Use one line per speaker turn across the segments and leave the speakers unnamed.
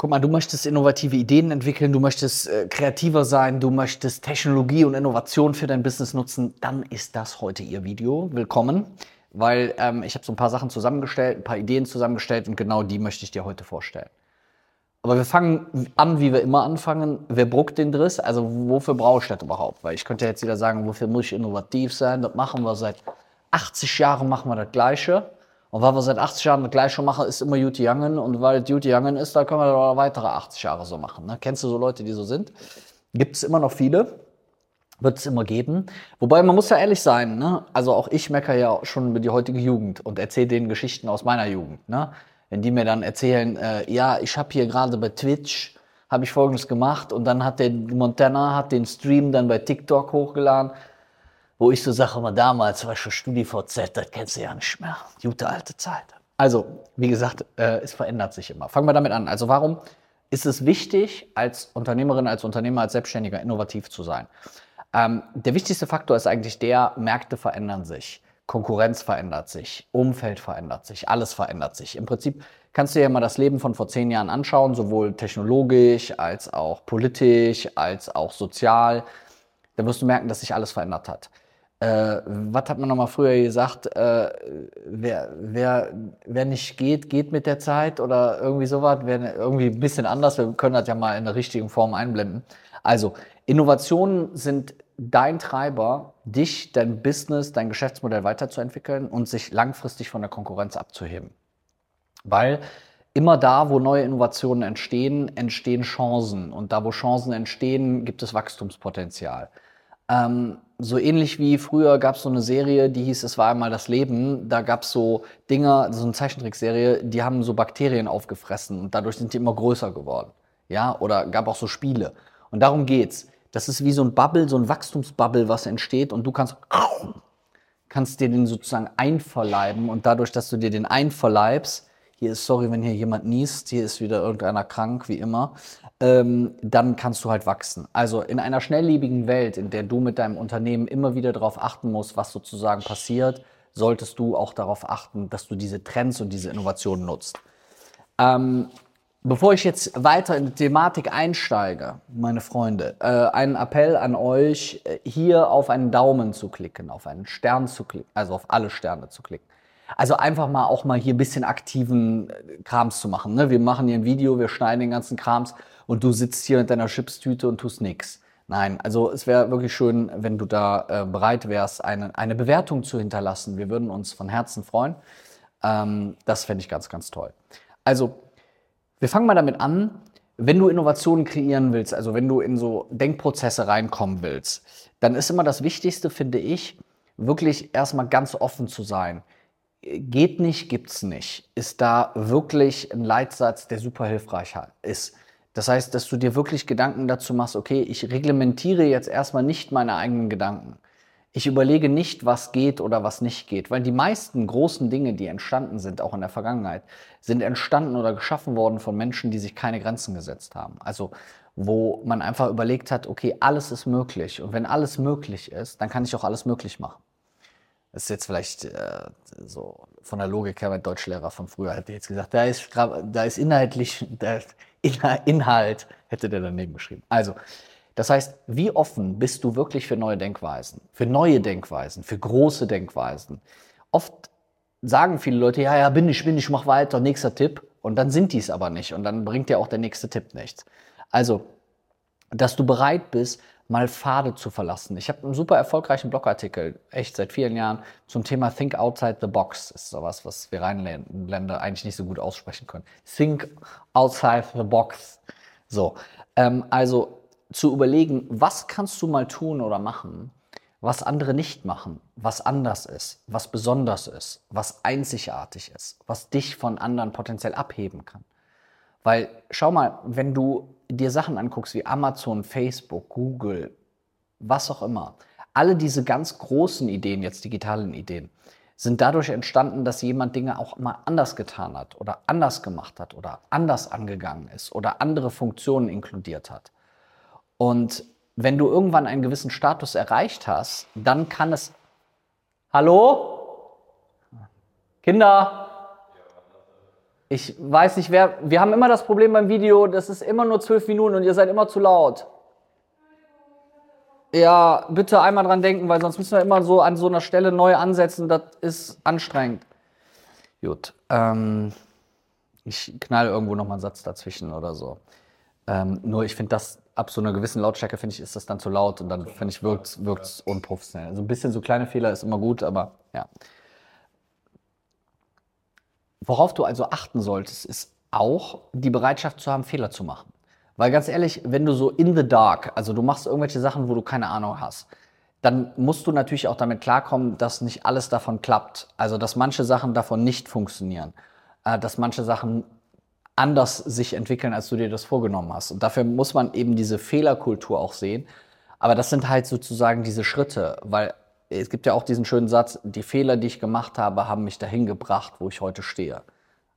Guck mal, du möchtest innovative Ideen entwickeln, du möchtest äh, kreativer sein, du möchtest Technologie und Innovation für dein Business nutzen, dann ist das heute Ihr Video. Willkommen, weil ähm, ich habe so ein paar Sachen zusammengestellt, ein paar Ideen zusammengestellt und genau die möchte ich dir heute vorstellen. Aber wir fangen an, wie wir immer anfangen. Wer bruckt den Driss? Also wofür brauche ich das überhaupt? Weil ich könnte jetzt wieder sagen, wofür muss ich innovativ sein? Das machen wir seit 80 Jahren, machen wir das Gleiche. Und weil wir seit 80 Jahren das gleiche machen, ist immer Juti Youngen. Und weil Juti Youngen ist, da können wir noch weitere 80 Jahre so machen. Ne? Kennst du so Leute, die so sind? Gibt es immer noch viele. Wird es immer geben. Wobei man muss ja ehrlich sein, ne? also auch ich meckere ja schon über die heutige Jugend und erzähle denen Geschichten aus meiner Jugend. Ne? Wenn die mir dann erzählen, äh, ja, ich habe hier gerade bei Twitch, habe ich folgendes gemacht und dann hat der Montana hat den Stream dann bei TikTok hochgeladen wo ich so sage, immer damals war schon StudiVZ, das kennst du ja nicht mehr. Gute alte Zeit. Also, wie gesagt, äh, es verändert sich immer. Fangen wir damit an. Also, warum ist es wichtig, als Unternehmerin, als Unternehmer, als Selbstständiger innovativ zu sein? Ähm, der wichtigste Faktor ist eigentlich der, Märkte verändern sich. Konkurrenz verändert sich, Umfeld verändert sich, alles verändert sich. Im Prinzip kannst du dir ja mal das Leben von vor zehn Jahren anschauen, sowohl technologisch als auch politisch, als auch sozial. Da wirst du merken, dass sich alles verändert hat äh, was hat man nochmal früher gesagt, äh, wer, wer, wer nicht geht, geht mit der Zeit oder irgendwie sowas, wäre irgendwie ein bisschen anders. Wir können das ja mal in der richtigen Form einblenden. Also, Innovationen sind dein Treiber, dich, dein Business, dein Geschäftsmodell weiterzuentwickeln und sich langfristig von der Konkurrenz abzuheben. Weil immer da, wo neue Innovationen entstehen, entstehen Chancen. Und da, wo Chancen entstehen, gibt es Wachstumspotenzial. Ähm, so ähnlich wie früher gab es so eine Serie, die hieß Es war einmal das Leben. Da gab es so Dinger, so eine Zeichentrickserie, die haben so Bakterien aufgefressen und dadurch sind die immer größer geworden. Ja, oder gab auch so Spiele. Und darum geht's. Das ist wie so ein Bubble, so ein Wachstumsbubble, was entsteht und du kannst, kannst dir den sozusagen einverleiben und dadurch, dass du dir den einverleibst, hier ist, sorry, wenn hier jemand niest, hier ist wieder irgendeiner krank, wie immer, ähm, dann kannst du halt wachsen. Also in einer schnelllebigen Welt, in der du mit deinem Unternehmen immer wieder darauf achten musst, was sozusagen passiert, solltest du auch darauf achten, dass du diese Trends und diese Innovationen nutzt. Ähm, bevor ich jetzt weiter in die Thematik einsteige, meine Freunde, äh, einen Appell an euch, äh, hier auf einen Daumen zu klicken, auf einen Stern zu klicken, also auf alle Sterne zu klicken. Also einfach mal auch mal hier ein bisschen aktiven äh, Krams zu machen. Ne? Wir machen hier ein Video, wir schneiden den ganzen Krams und du sitzt hier mit deiner Chipstüte und tust nichts. Nein, also es wäre wirklich schön, wenn du da äh, bereit wärst, eine, eine Bewertung zu hinterlassen. Wir würden uns von Herzen freuen. Ähm, das fände ich ganz, ganz toll. Also, wir fangen mal damit an. Wenn du Innovationen kreieren willst, also wenn du in so Denkprozesse reinkommen willst, dann ist immer das Wichtigste, finde ich, wirklich erstmal ganz offen zu sein geht nicht, gibt's nicht, ist da wirklich ein Leitsatz, der super hilfreich ist. Das heißt, dass du dir wirklich Gedanken dazu machst, okay, ich reglementiere jetzt erstmal nicht meine eigenen Gedanken. Ich überlege nicht, was geht oder was nicht geht, weil die meisten großen Dinge, die entstanden sind, auch in der Vergangenheit, sind entstanden oder geschaffen worden von Menschen, die sich keine Grenzen gesetzt haben. Also wo man einfach überlegt hat, okay, alles ist möglich und wenn alles möglich ist, dann kann ich auch alles möglich machen. Das ist jetzt vielleicht äh, so von der Logik her, mein Deutschlehrer von früher hätte jetzt gesagt, da ist, da ist inhaltlich, der Inhalt hätte der daneben geschrieben. Also, das heißt, wie offen bist du wirklich für neue Denkweisen, für neue Denkweisen, für große Denkweisen? Oft sagen viele Leute, ja, ja, bin ich, bin ich, mach weiter, nächster Tipp. Und dann sind die es aber nicht. Und dann bringt dir auch der nächste Tipp nichts. Also, dass du bereit bist, mal Pfade zu verlassen. Ich habe einen super erfolgreichen Blogartikel, echt seit vielen Jahren, zum Thema Think Outside the Box. Ist sowas, was wir Rheinländer eigentlich nicht so gut aussprechen können. Think Outside the Box. So, ähm, also zu überlegen, was kannst du mal tun oder machen, was andere nicht machen, was anders ist, was besonders ist, was einzigartig ist, was dich von anderen potenziell abheben kann. Weil schau mal, wenn du dir Sachen anguckst wie Amazon, Facebook, Google, was auch immer, alle diese ganz großen Ideen, jetzt digitalen Ideen, sind dadurch entstanden, dass jemand Dinge auch mal anders getan hat oder anders gemacht hat oder anders angegangen ist oder andere Funktionen inkludiert hat. Und wenn du irgendwann einen gewissen Status erreicht hast, dann kann es... Hallo? Kinder? Ich weiß nicht, wer. Wir haben immer das Problem beim Video, das ist immer nur zwölf Minuten und ihr seid immer zu laut. Ja, bitte einmal dran denken, weil sonst müssen wir immer so an so einer Stelle neu ansetzen. Das ist anstrengend. Gut. Ähm, ich knall irgendwo noch mal einen Satz dazwischen oder so. Ähm, nur ich finde das ab so einer gewissen Lautstärke finde ich ist das dann zu laut und dann finde ich wirkt es unprofessionell. Also ein bisschen so kleine Fehler ist immer gut, aber ja. Worauf du also achten solltest, ist auch die Bereitschaft zu haben, Fehler zu machen. Weil ganz ehrlich, wenn du so in the dark, also du machst irgendwelche Sachen, wo du keine Ahnung hast, dann musst du natürlich auch damit klarkommen, dass nicht alles davon klappt. Also dass manche Sachen davon nicht funktionieren, äh, dass manche Sachen anders sich entwickeln, als du dir das vorgenommen hast. Und dafür muss man eben diese Fehlerkultur auch sehen. Aber das sind halt sozusagen diese Schritte, weil es gibt ja auch diesen schönen Satz, die Fehler, die ich gemacht habe, haben mich dahin gebracht, wo ich heute stehe.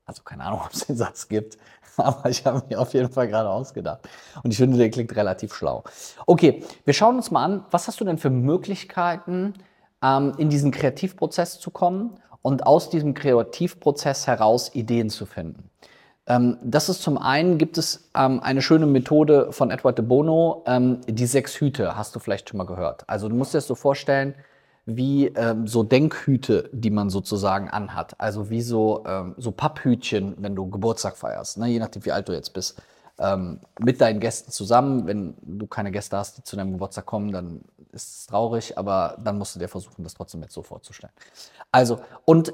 Also keine Ahnung, ob es den Satz gibt, aber ich habe mir auf jeden Fall gerade ausgedacht. Und ich finde, der klingt relativ schlau. Okay, wir schauen uns mal an, was hast du denn für Möglichkeiten, ähm, in diesen Kreativprozess zu kommen und aus diesem Kreativprozess heraus Ideen zu finden. Ähm, das ist zum einen, gibt es ähm, eine schöne Methode von Edward de Bono, ähm, die sechs Hüte, hast du vielleicht schon mal gehört. Also du musst dir das so vorstellen, wie ähm, so Denkhüte, die man sozusagen anhat. Also wie so, ähm, so Papphütchen, wenn du Geburtstag feierst, ne? je nachdem, wie alt du jetzt bist. Ähm, mit deinen Gästen zusammen. Wenn du keine Gäste hast, die zu deinem Geburtstag kommen, dann ist es traurig, aber dann musst du dir versuchen, das trotzdem jetzt so vorzustellen. Also, und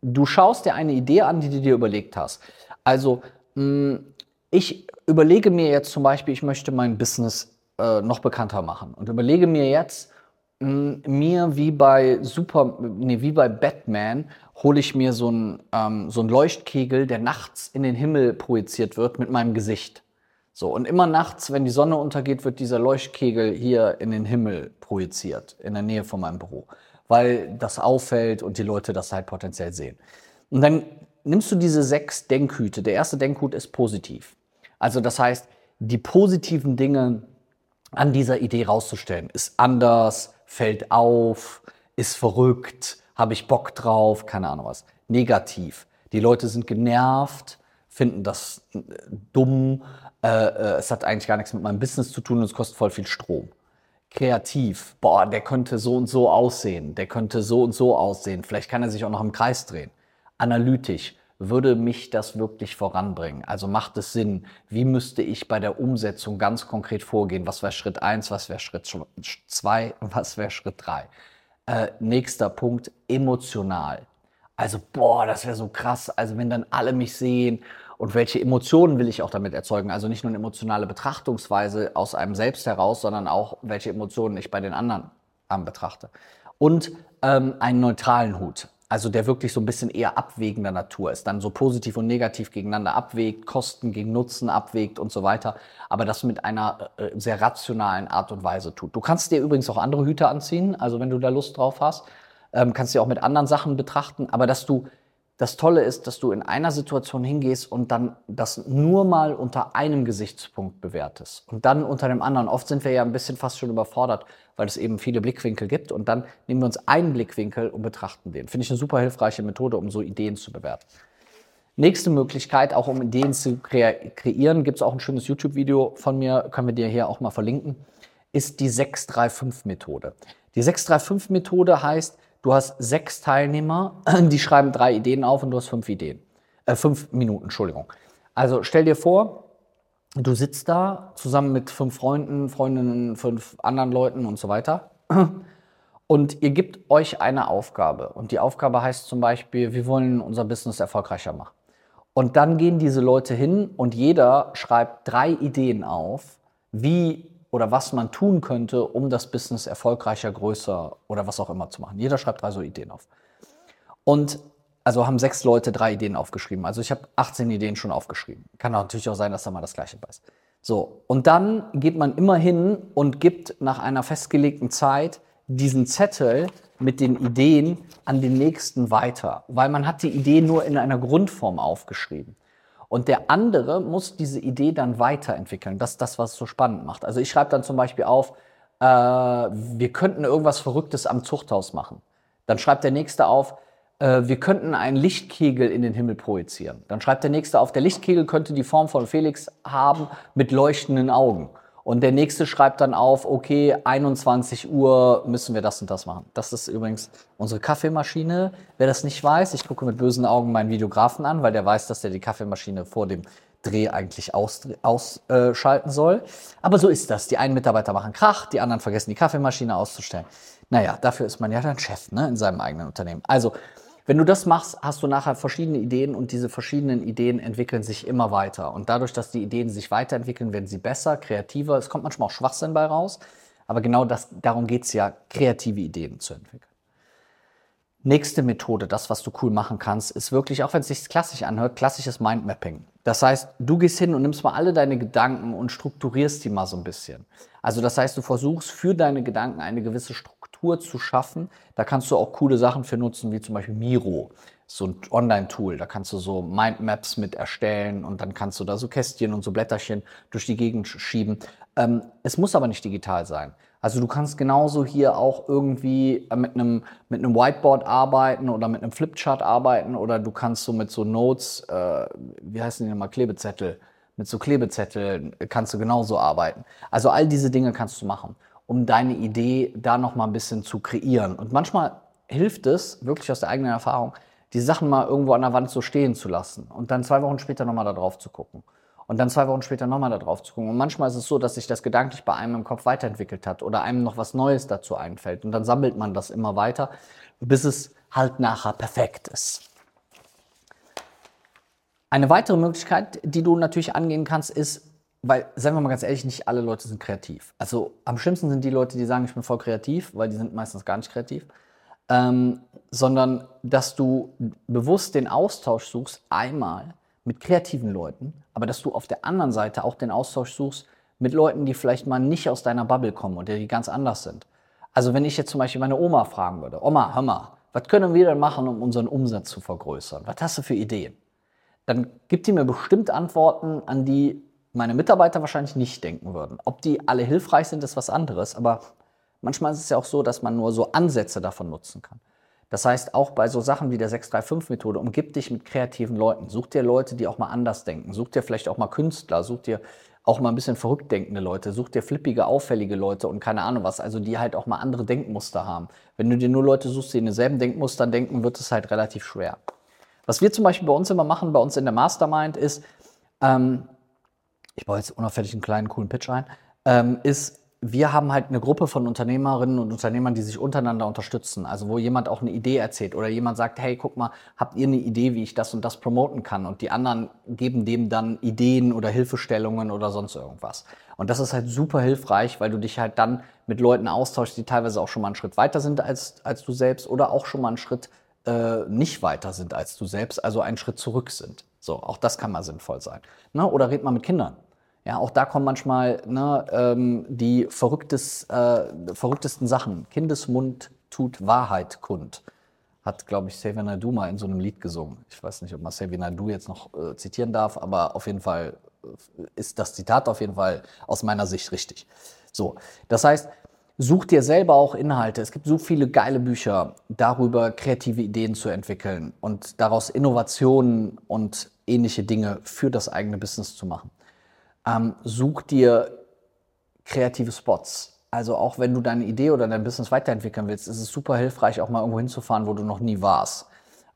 du schaust dir eine Idee an, die du dir überlegt hast. Also, mh, hm, ich überlege mir jetzt zum Beispiel, ich möchte mein Business äh, noch bekannter machen und überlege mir jetzt, mir wie bei Super, nee, wie bei Batman hole ich mir so einen ähm, so Leuchtkegel, der nachts in den Himmel projiziert wird mit meinem Gesicht. So, und immer nachts, wenn die Sonne untergeht, wird dieser Leuchtkegel hier in den Himmel projiziert, in der Nähe von meinem Büro, weil das auffällt und die Leute das halt potenziell sehen. Und dann nimmst du diese sechs Denkhüte. Der erste Denkhut ist positiv. Also das heißt, die positiven Dinge an dieser Idee rauszustellen, ist anders, fällt auf, ist verrückt, habe ich Bock drauf, keine Ahnung was. Negativ. Die Leute sind genervt, finden das äh, dumm, äh, äh, es hat eigentlich gar nichts mit meinem Business zu tun und es kostet voll viel Strom. Kreativ, boah, der könnte so und so aussehen, der könnte so und so aussehen, vielleicht kann er sich auch noch im Kreis drehen. Analytisch, würde mich das wirklich voranbringen? Also macht es Sinn? Wie müsste ich bei der Umsetzung ganz konkret vorgehen? Was wäre Schritt eins? Was wäre Schritt zwei? Was wäre Schritt drei? Äh, nächster Punkt, emotional. Also, boah, das wäre so krass. Also, wenn dann alle mich sehen und welche Emotionen will ich auch damit erzeugen? Also nicht nur eine emotionale Betrachtungsweise aus einem selbst heraus, sondern auch, welche Emotionen ich bei den anderen betrachte. Und ähm, einen neutralen Hut also der wirklich so ein bisschen eher abwägender Natur ist, dann so positiv und negativ gegeneinander abwägt, Kosten gegen Nutzen abwägt und so weiter, aber das mit einer äh, sehr rationalen Art und Weise tut. Du kannst dir übrigens auch andere Hüte anziehen, also wenn du da Lust drauf hast, ähm, kannst du auch mit anderen Sachen betrachten, aber dass du das Tolle ist, dass du in einer Situation hingehst und dann das nur mal unter einem Gesichtspunkt bewertest und dann unter dem anderen. Oft sind wir ja ein bisschen fast schon überfordert, weil es eben viele Blickwinkel gibt und dann nehmen wir uns einen Blickwinkel und betrachten den. Finde ich eine super hilfreiche Methode, um so Ideen zu bewerten. Nächste Möglichkeit, auch um Ideen zu kre kreieren, gibt es auch ein schönes YouTube-Video von mir, können wir dir hier auch mal verlinken, ist die 635-Methode. Die 635-Methode heißt, Du hast sechs Teilnehmer, die schreiben drei Ideen auf und du hast fünf Ideen. Äh, fünf Minuten, Entschuldigung. Also stell dir vor, du sitzt da zusammen mit fünf Freunden, Freundinnen, fünf anderen Leuten und so weiter. Und ihr gebt euch eine Aufgabe. Und die Aufgabe heißt zum Beispiel, wir wollen unser Business erfolgreicher machen. Und dann gehen diese Leute hin und jeder schreibt drei Ideen auf, wie oder was man tun könnte, um das Business erfolgreicher, größer oder was auch immer zu machen. Jeder schreibt drei so Ideen auf. Und also haben sechs Leute drei Ideen aufgeschrieben. Also ich habe 18 Ideen schon aufgeschrieben. Kann natürlich auch sein, dass da mal das gleiche bei ist. So, und dann geht man immer hin und gibt nach einer festgelegten Zeit diesen Zettel mit den Ideen an den nächsten weiter, weil man hat die Idee nur in einer Grundform aufgeschrieben. Und der andere muss diese Idee dann weiterentwickeln. Das ist das, was es so spannend macht. Also ich schreibe dann zum Beispiel auf, äh, wir könnten irgendwas Verrücktes am Zuchthaus machen. Dann schreibt der nächste auf, äh, wir könnten einen Lichtkegel in den Himmel projizieren. Dann schreibt der nächste auf, der Lichtkegel könnte die Form von Felix haben mit leuchtenden Augen. Und der nächste schreibt dann auf, okay, 21 Uhr müssen wir das und das machen. Das ist übrigens unsere Kaffeemaschine. Wer das nicht weiß, ich gucke mit bösen Augen meinen Videografen an, weil der weiß, dass der die Kaffeemaschine vor dem Dreh eigentlich ausschalten aus, äh, soll. Aber so ist das. Die einen Mitarbeiter machen Krach, die anderen vergessen die Kaffeemaschine auszustellen. Naja, dafür ist man ja dann Chef ne, in seinem eigenen Unternehmen. Also, wenn du das machst, hast du nachher verschiedene Ideen und diese verschiedenen Ideen entwickeln sich immer weiter. Und dadurch, dass die Ideen sich weiterentwickeln, werden sie besser, kreativer. Es kommt manchmal auch Schwachsinn bei raus. Aber genau das, darum geht es ja, kreative Ideen zu entwickeln. Nächste Methode, das, was du cool machen kannst, ist wirklich, auch wenn es sich klassisch anhört, klassisches Mindmapping. Das heißt, du gehst hin und nimmst mal alle deine Gedanken und strukturierst die mal so ein bisschen. Also das heißt, du versuchst für deine Gedanken eine gewisse Struktur zu schaffen. Da kannst du auch coole Sachen für nutzen, wie zum Beispiel Miro, so ein Online-Tool. Da kannst du so Mindmaps mit erstellen und dann kannst du da so Kästchen und so Blätterchen durch die Gegend schieben. Ähm, es muss aber nicht digital sein. Also du kannst genauso hier auch irgendwie äh, mit einem, mit einem Whiteboard arbeiten oder mit einem Flipchart arbeiten oder du kannst so mit so Notes, äh, wie heißen die nochmal, Klebezettel, mit so Klebezetteln kannst du genauso arbeiten. Also all diese Dinge kannst du machen, um deine Idee da nochmal ein bisschen zu kreieren. Und manchmal hilft es, wirklich aus der eigenen Erfahrung, die Sachen mal irgendwo an der Wand so stehen zu lassen und dann zwei Wochen später nochmal da drauf zu gucken und dann zwei Wochen später nochmal da drauf zu gucken. Und manchmal ist es so, dass sich das gedanklich bei einem im Kopf weiterentwickelt hat oder einem noch was Neues dazu einfällt. Und dann sammelt man das immer weiter, bis es halt nachher perfekt ist. Eine weitere Möglichkeit, die du natürlich angehen kannst, ist, weil, seien wir mal ganz ehrlich, nicht alle Leute sind kreativ. Also am schlimmsten sind die Leute, die sagen, ich bin voll kreativ, weil die sind meistens gar nicht kreativ. Ähm, sondern dass du bewusst den Austausch suchst, einmal mit kreativen Leuten, aber dass du auf der anderen Seite auch den Austausch suchst mit Leuten, die vielleicht mal nicht aus deiner Bubble kommen oder die ganz anders sind. Also wenn ich jetzt zum Beispiel meine Oma fragen würde, Oma, hör mal, was können wir denn machen, um unseren Umsatz zu vergrößern? Was hast du für Ideen? Dann gibt die mir bestimmt Antworten, an die meine Mitarbeiter wahrscheinlich nicht denken würden. Ob die alle hilfreich sind, ist was anderes, aber manchmal ist es ja auch so, dass man nur so Ansätze davon nutzen kann. Das heißt, auch bei so Sachen wie der 635-Methode, umgib dich mit kreativen Leuten. Such dir Leute, die auch mal anders denken. Such dir vielleicht auch mal Künstler. Such dir auch mal ein bisschen verrückt denkende Leute. Such dir flippige, auffällige Leute und keine Ahnung was. Also die halt auch mal andere Denkmuster haben. Wenn du dir nur Leute suchst, die in denselben Denkmustern denken, wird es halt relativ schwer. Was wir zum Beispiel bei uns immer machen, bei uns in der Mastermind, ist, ähm, ich baue jetzt unauffällig einen kleinen, coolen Pitch ein, ähm, ist, wir haben halt eine Gruppe von Unternehmerinnen und Unternehmern, die sich untereinander unterstützen. Also wo jemand auch eine Idee erzählt oder jemand sagt, hey, guck mal, habt ihr eine Idee, wie ich das und das promoten kann? Und die anderen geben dem dann Ideen oder Hilfestellungen oder sonst irgendwas. Und das ist halt super hilfreich, weil du dich halt dann mit Leuten austauschst, die teilweise auch schon mal einen Schritt weiter sind als, als du selbst oder auch schon mal einen Schritt äh, nicht weiter sind als du selbst, also einen Schritt zurück sind. So, auch das kann mal sinnvoll sein. Ne? Oder red mal mit Kindern. Ja, auch da kommen manchmal ne, ähm, die verrücktes, äh, verrücktesten Sachen. Kindesmund tut Wahrheit kund. Hat, glaube ich, Xavier Naidu mal in so einem Lied gesungen. Ich weiß nicht, ob man Xavier Naidu jetzt noch äh, zitieren darf, aber auf jeden Fall äh, ist das Zitat auf jeden Fall aus meiner Sicht richtig. So, das heißt, such dir selber auch Inhalte. Es gibt so viele geile Bücher darüber, kreative Ideen zu entwickeln und daraus Innovationen und ähnliche Dinge für das eigene Business zu machen ähm, such dir kreative Spots. Also auch wenn du deine Idee oder dein Business weiterentwickeln willst, ist es super hilfreich, auch mal irgendwo hinzufahren, wo du noch nie warst.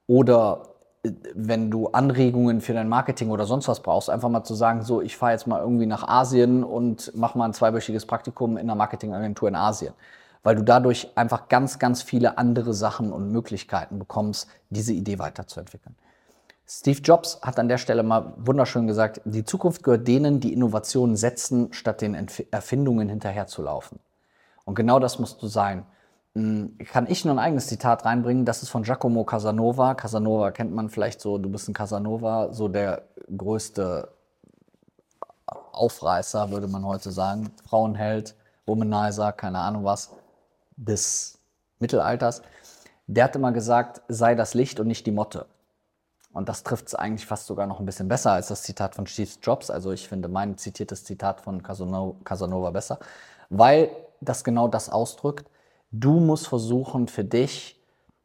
Oder äh, wenn du Anregungen für dein Marketing oder sonst was brauchst, einfach mal zu sagen, so, ich fahre jetzt mal irgendwie nach Asien und mache mal ein zweiwöchiges Praktikum in einer Marketingagentur in Asien. Weil du dadurch einfach ganz, ganz viele andere Sachen und Möglichkeiten bekommst, diese Idee weiterzuentwickeln. Steve Jobs hat an der Stelle mal wunderschön gesagt, die Zukunft gehört denen, die Innovationen setzen, statt den Erfindungen hinterherzulaufen. Und genau das musst du sein. Hm, kann ich nur ein eigenes Zitat reinbringen? Das ist von Giacomo Casanova. Casanova kennt man vielleicht so, du bist ein Casanova, so der größte Aufreißer, würde man heute sagen. Frauenheld, Womanizer, keine Ahnung was, des Mittelalters. Der hat immer gesagt, sei das Licht und nicht die Motte. Und das trifft es eigentlich fast sogar noch ein bisschen besser als das Zitat von Steve Jobs. Also ich finde mein zitiertes Zitat von Casanova besser, weil das genau das ausdrückt. Du musst versuchen für dich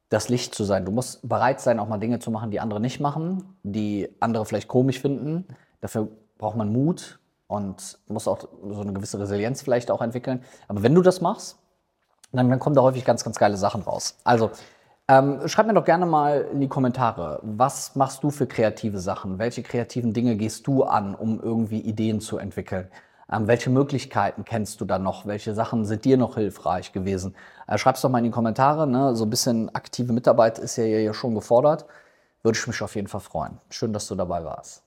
das Licht zu sein. Du musst bereit sein, auch mal Dinge zu machen, die andere nicht machen, die andere vielleicht komisch finden. Dafür braucht man Mut und muss auch so eine gewisse Resilienz vielleicht auch entwickeln. Aber wenn du das machst, dann, dann kommen da häufig ganz, ganz geile Sachen raus. Also ähm, schreib mir doch gerne mal in die Kommentare, was machst du für kreative Sachen? Welche kreativen Dinge gehst du an, um irgendwie Ideen zu entwickeln? Ähm, welche Möglichkeiten kennst du da noch? Welche Sachen sind dir noch hilfreich gewesen? Äh, schreib's doch mal in die Kommentare. Ne? So ein bisschen aktive Mitarbeit ist ja hier schon gefordert. Würde ich mich auf jeden Fall freuen. Schön, dass du dabei warst.